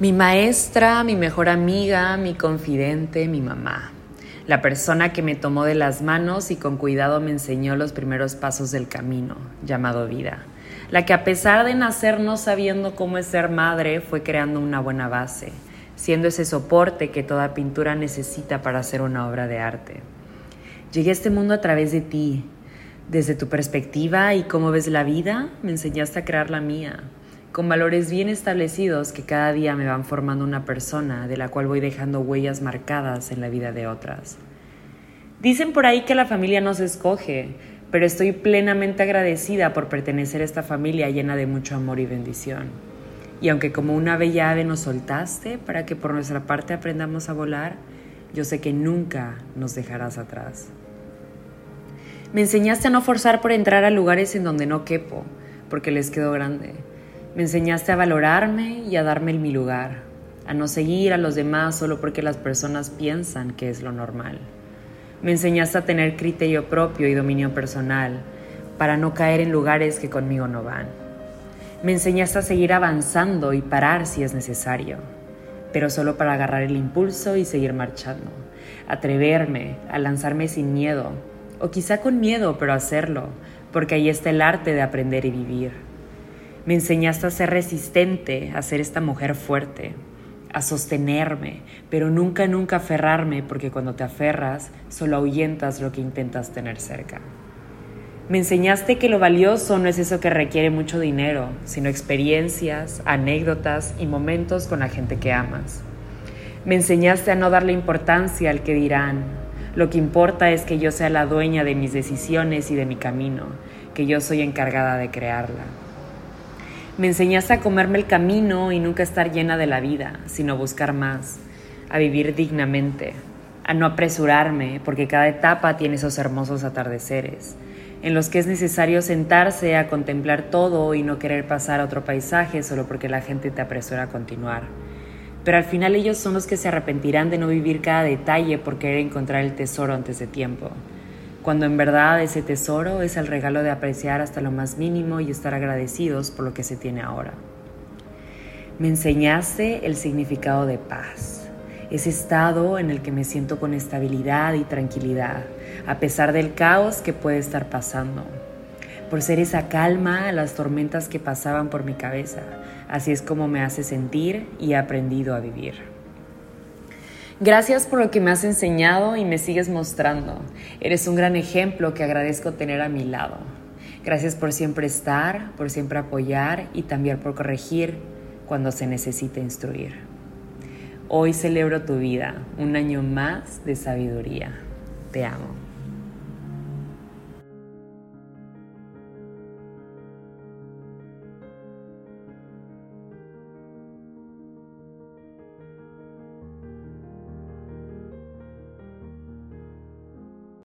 Mi maestra, mi mejor amiga, mi confidente, mi mamá. La persona que me tomó de las manos y con cuidado me enseñó los primeros pasos del camino, llamado vida. La que a pesar de nacer no sabiendo cómo ser madre, fue creando una buena base, siendo ese soporte que toda pintura necesita para hacer una obra de arte. Llegué a este mundo a través de ti. Desde tu perspectiva y cómo ves la vida, me enseñaste a crear la mía con valores bien establecidos que cada día me van formando una persona de la cual voy dejando huellas marcadas en la vida de otras. Dicen por ahí que la familia no se escoge, pero estoy plenamente agradecida por pertenecer a esta familia llena de mucho amor y bendición. Y aunque como una bella ave nos soltaste para que por nuestra parte aprendamos a volar, yo sé que nunca nos dejarás atrás. Me enseñaste a no forzar por entrar a lugares en donde no quepo, porque les quedo grande me enseñaste a valorarme y a darme mi lugar, a no seguir a los demás solo porque las personas piensan que es lo normal. Me enseñaste a tener criterio propio y dominio personal para no caer en lugares que conmigo no van. Me enseñaste a seguir avanzando y parar si es necesario, pero solo para agarrar el impulso y seguir marchando. Atreverme a lanzarme sin miedo, o quizá con miedo, pero hacerlo, porque ahí está el arte de aprender y vivir. Me enseñaste a ser resistente, a ser esta mujer fuerte, a sostenerme, pero nunca, nunca aferrarme, porque cuando te aferras, solo ahuyentas lo que intentas tener cerca. Me enseñaste que lo valioso no es eso que requiere mucho dinero, sino experiencias, anécdotas y momentos con la gente que amas. Me enseñaste a no darle importancia al que dirán. Lo que importa es que yo sea la dueña de mis decisiones y de mi camino, que yo soy encargada de crearla. Me enseñaste a comerme el camino y nunca estar llena de la vida, sino buscar más, a vivir dignamente, a no apresurarme, porque cada etapa tiene esos hermosos atardeceres, en los que es necesario sentarse a contemplar todo y no querer pasar a otro paisaje solo porque la gente te apresura a continuar. Pero al final ellos son los que se arrepentirán de no vivir cada detalle por querer encontrar el tesoro antes de tiempo cuando en verdad ese tesoro es el regalo de apreciar hasta lo más mínimo y estar agradecidos por lo que se tiene ahora. Me enseñaste el significado de paz, ese estado en el que me siento con estabilidad y tranquilidad, a pesar del caos que puede estar pasando, por ser esa calma a las tormentas que pasaban por mi cabeza. Así es como me hace sentir y he aprendido a vivir. Gracias por lo que me has enseñado y me sigues mostrando. Eres un gran ejemplo que agradezco tener a mi lado. Gracias por siempre estar, por siempre apoyar y también por corregir cuando se necesita instruir. Hoy celebro tu vida, un año más de sabiduría. Te amo.